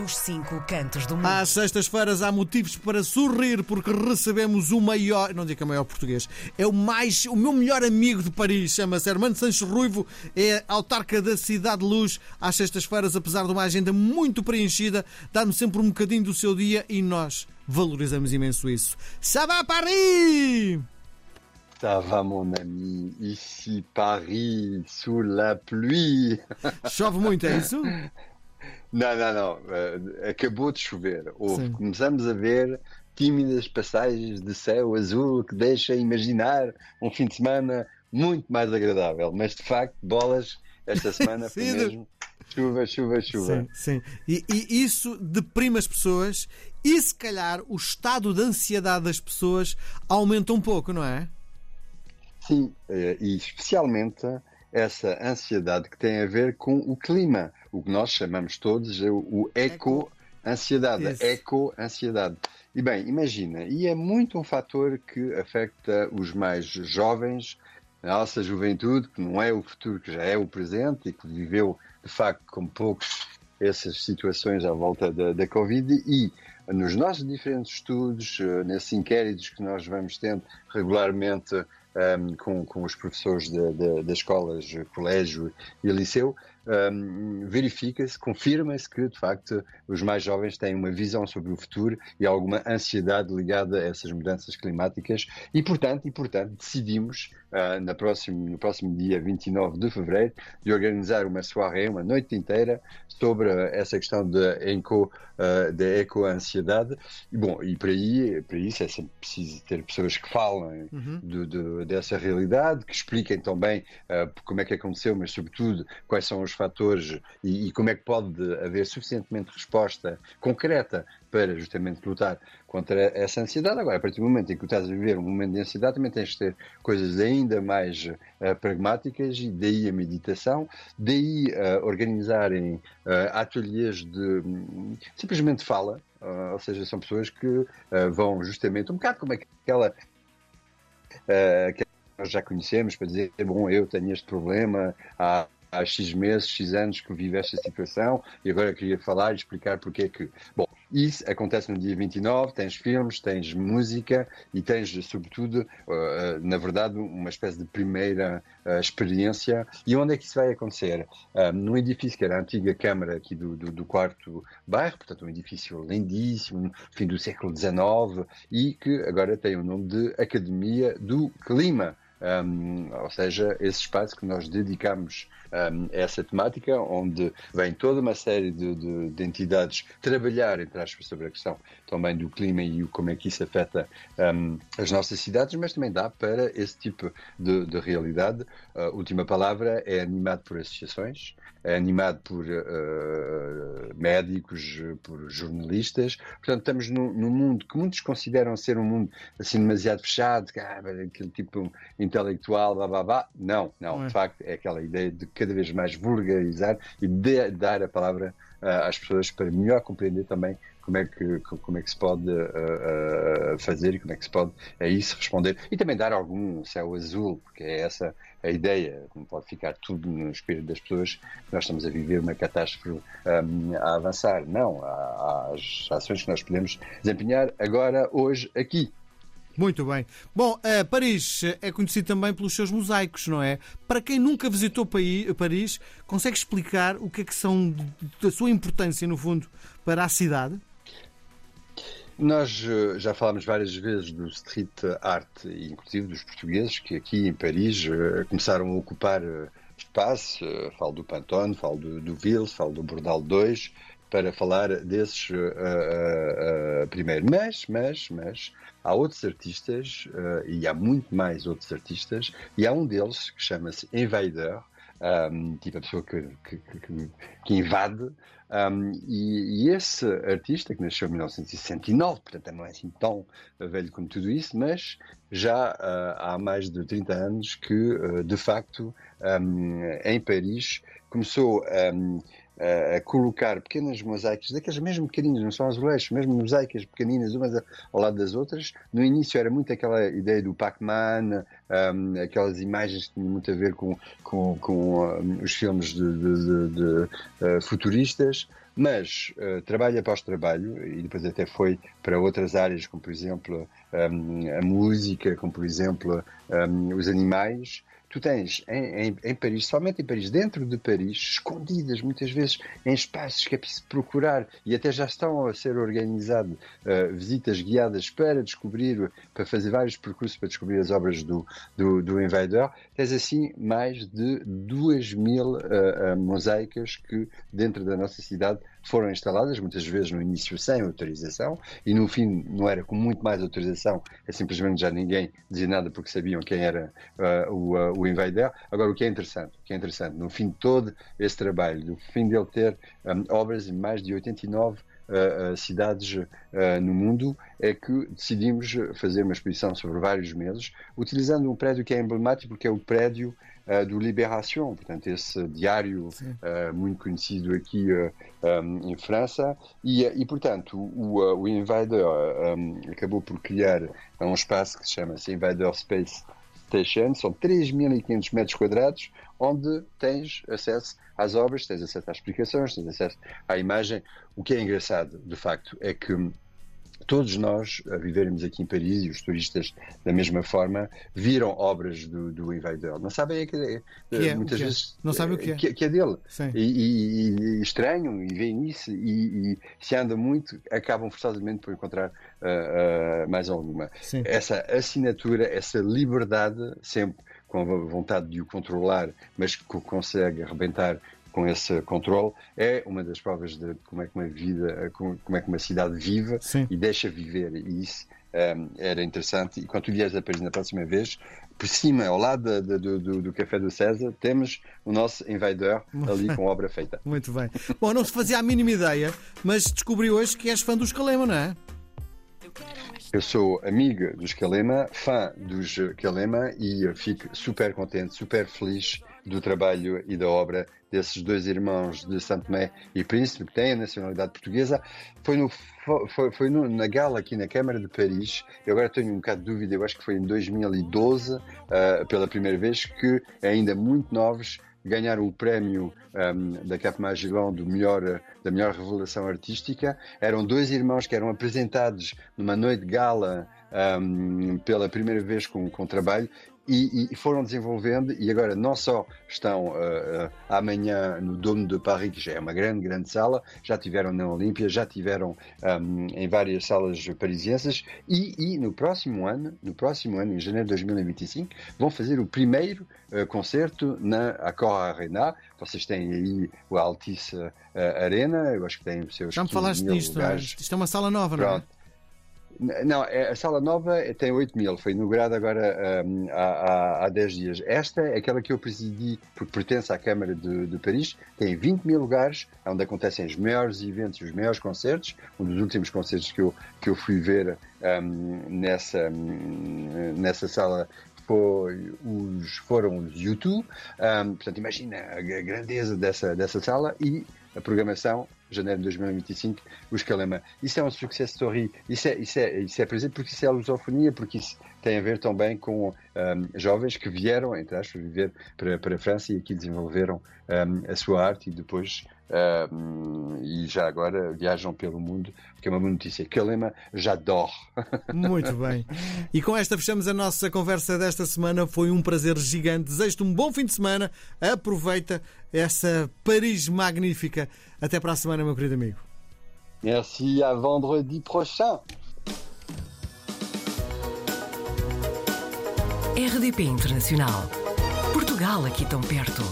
dos cinco cantos do mundo. Às sextas-feiras há motivos para sorrir porque recebemos o maior, não digo que é o maior português, é o mais, o meu melhor amigo de Paris, chama-se Armando Sanches Ruivo, é autarca da Cidade de Luz. Às sextas-feiras, apesar de uma agenda muito preenchida, dá-nos sempre um bocadinho do seu dia e nós valorizamos imenso isso. Ça va Paris! Ça va, mon ami. Ici, Paris, sous la pluie. Chove muito, é isso? Não, não, não. Uh, acabou de chover. Houve. Começamos a ver tímidas passagens de céu azul que deixa imaginar um fim de semana muito mais agradável. Mas, de facto, bolas, esta semana foi mesmo chuva, chuva, chuva. Sim, sim. E, e isso deprime as pessoas e, se calhar, o estado de ansiedade das pessoas aumenta um pouco, não é? Sim, eh, e especialmente essa ansiedade que tem a ver com o clima, o que nós chamamos todos o eco-ansiedade, eco-ansiedade. E bem, imagina, e é muito um fator que afeta os mais jovens, a nossa juventude, que não é o futuro, que já é o presente e que viveu, de facto, como poucos, essas situações à volta da, da Covid. E nos nossos diferentes estudos, eh, nesses inquéritos que nós vamos tendo regularmente um, com, com os professores das escolas, colégio e liceu, um, verifica-se, confirma-se que, de facto, os mais jovens têm uma visão sobre o futuro e alguma ansiedade ligada a essas mudanças climáticas e, portanto, e, portanto decidimos, uh, na próximo, no próximo dia 29 de fevereiro, de organizar uma soirée, uma noite inteira, sobre essa questão da eco, uh, da eco-ansiedade. E, bom, e para, aí, para isso é sempre preciso ter pessoas que falem uhum. do, do, dessa realidade, que expliquem também uh, como é que aconteceu, mas, sobretudo, quais são os fatores e, e como é que pode haver suficientemente resposta concreta para justamente lutar contra essa ansiedade. Agora, a partir do momento em que estás a viver um momento de ansiedade, também tens de ter coisas ainda mais uh, pragmáticas e daí a meditação, daí uh, organizarem uh, ateliês de um, simplesmente fala, ou seja, são pessoas que vão justamente um bocado como aquela que nós já conhecemos para dizer, bom, eu tenho este problema, há há X meses, X anos que vive esta situação e agora queria falar e explicar porque é que. Bom, isso acontece no dia 29, tens filmes, tens música e tens, sobretudo, uh, na verdade, uma espécie de primeira uh, experiência. E onde é que isso vai acontecer? Uh, num edifício que era a antiga Câmara aqui do, do, do quarto bairro, portanto, um edifício lindíssimo, fim do século XIX, e que agora tem o nome de Academia do Clima. Um, ou seja, esse espaço que nós dedicamos um, a essa temática, onde vem toda uma série de, de, de, entidades trabalhar, entre aspas, sobre a questão também do clima e como é que isso afeta um, as nossas cidades, mas também dá para esse tipo de, de realidade. A última palavra é animado por associações, é animado por uh, médicos, por jornalistas. Portanto, estamos num, num, mundo que muitos consideram ser um mundo assim demasiado fechado, que, ah, aquele tipo intelectual, blá blá blá. Não, não, é. de facto é aquela ideia de cada vez mais vulgarizar e de, dar a palavra uh, às pessoas para melhor compreender também como é que, como é que se pode uh, uh, fazer e como é que se pode a isso responder e também dar algum céu azul, porque é essa a ideia, não pode ficar tudo no espírito das pessoas, nós estamos a viver uma catástrofe um, a avançar. Não, há, há as ações que nós podemos desempenhar agora, hoje, aqui. Muito bem. Bom, uh, Paris é conhecido também pelos seus mosaicos, não é? Para quem nunca visitou Paris, consegue explicar o que é que são da sua importância, no fundo, para a cidade? Nós eh, já falámos várias vezes do street art, inclusive dos portugueses, que aqui em Paris eh, começaram a ocupar espaço. Falo do Pantone, falo do, do Ville, falo do Bordal 2, para falar desses uh, uh, uh, primeiro. Mas, mas, mas, há outros artistas, e há muito mais outros artistas, e há um deles que chama-se Invader, um, tipo a pessoa que, que, que, que invade, um, e, e, esse artista, que nasceu em 1969, portanto não é assim tão velho como tudo isso, mas já uh, há mais de 30 anos que, uh, de facto, um, em Paris, começou um, a, colocar pequenas mosaicas, daquelas mesmo pequeninas, não são azulejos, mesmo mosaicas pequeninas, umas ao lado das outras. No início era muito aquela ideia do Pac-Man, um, aquelas imagens que tinham muito a ver com, com, com os filmes de, de, de, de uh, futuristas mas uh, trabalho após trabalho, e depois até foi para outras áreas, como por exemplo um, a música, como por exemplo um, os animais, tu tens em, em, em, Paris, somente em Paris, dentro de Paris, escondidas muitas vezes em espaços que é preciso procurar e até já estão a ser organizadas uh, visitas guiadas para descobrir, para fazer vários percursos para descobrir as obras do, do, do Invader. Tens assim mais de duas mil uh, uh, mosaicas que dentro da nossa cidade foram instaladas, muitas vezes no início sem autorização, e no fim não era com muito mais autorização, é simplesmente já ninguém dizia nada porque sabiam quem era uh, o, uh, o invader. Agora, o que é interessante, o que é interessante, no fim de todo esse trabalho, no fim dele ter um, obras em mais de 89 Uh, uh, cidades uh, no mundo, é que decidimos fazer uma exposição sobre vários meses, utilizando um prédio que é emblemático, porque é o prédio uh, do Libération, portanto, esse diário uh, muito conhecido aqui um, em França. E, e portanto, o, o Invader um, acabou por criar um espaço que se chama Invader Space Station, são 3.500 metros quadrados, onde tens acesso às obras, tens acesso às explicações, tens acesso à imagem. O que é engraçado, de facto, é que todos nós, a vivermos aqui em Paris, e os turistas da mesma forma, viram obras do, do. Não sabem é que, é, que é, muitas é. vezes não sabem o que é, que, que é dele. E, e, e, estranham e veem isso e, e, se anda muito, acabam forçosamente por encontrar uh, uh, mais alguma. Sim. Essa assinatura, essa liberdade, sempre com a vontade de o controlar, mas que consegue arrebentar com esse controle é uma das provas de como é que uma vida, como é que uma cidade vive Sim. e deixa viver. E isso um, ehm, era interessante. E quando tu vieres a Paris na próxima vez, por cima, ao lado de, do, do, Café do César, temos o nosso Invader ali com obra feita. Muito bem. Bom, não se fazia a mínima ideia, mas descobri hoje que és fã dos Calema, não é? Eu sou amiga dos Calema, fã dos Calema e fico super contente, super feliz do trabalho e da obra desses dois irmãos de Santo Tomé e Príncipe, que têm a nacionalidade portuguesa. Foi, no, foi, foi no, na gala aqui na Câmara de Paris, eu agora tenho um bocado de dúvida, eu acho que foi em 2012, uh, ah, pela primeira vez, que ainda muito novos ganharam o prémio um, da Cap Magillon do melhor, da melhor revelação artística. Eram dois irmãos que eram apresentados numa noite de gala um, pela primeira vez com, com trabalho e, e, foram desenvolvendo e agora não só estão uh, uh, amanhã no Dôme de Paris, que já é uma grande, grande sala, já tiveram na Olímpia, já tiveram um, em várias salas parisienses e, e, no próximo ano, no próximo ano, em janeiro de 2025, vão fazer o primeiro uh, concerto na Accor Arena. Vocês têm aí o Altice Arena, eu acho que tem os seus. Já me falaste disto, lugares. isto é uma sala nova, Pronto. não é? Não, é, a sala nova tem 8 mil, foi inaugurada agora um, há, há 10 dias. Esta é aquela que eu presidi, porque pertence à Câmara de, de, Paris, tem 20 mil lugares, onde acontecem os maiores eventos, os maiores concertos. Um dos últimos concertos que eu, que eu fui ver um, nessa, um, nessa sala foi os, foram os YouTube. Um, portanto, imagina a grandeza dessa, dessa sala e a programação janeiro de 2025, o Escalema. Isso é um success story, isso é, isso é, isso é presente porque isso é a lusofonia, porque isso tem a ver também com um, jovens que vieram, entre aspas, viver para, para a França e aqui desenvolveram um, a sua arte e depois um, e já agora viajam pelo mundo, que é uma boa notícia. Calema j'adore. Muito bem. E com esta fechamos a nossa conversa desta semana. Foi um prazer gigante. Desejo-te um bom fim de semana. Aproveita essa Paris magnífica. Até para a semana, meu querido amigo. Merci, à vendredi prochain. RDP Internacional. Portugal aqui tão perto.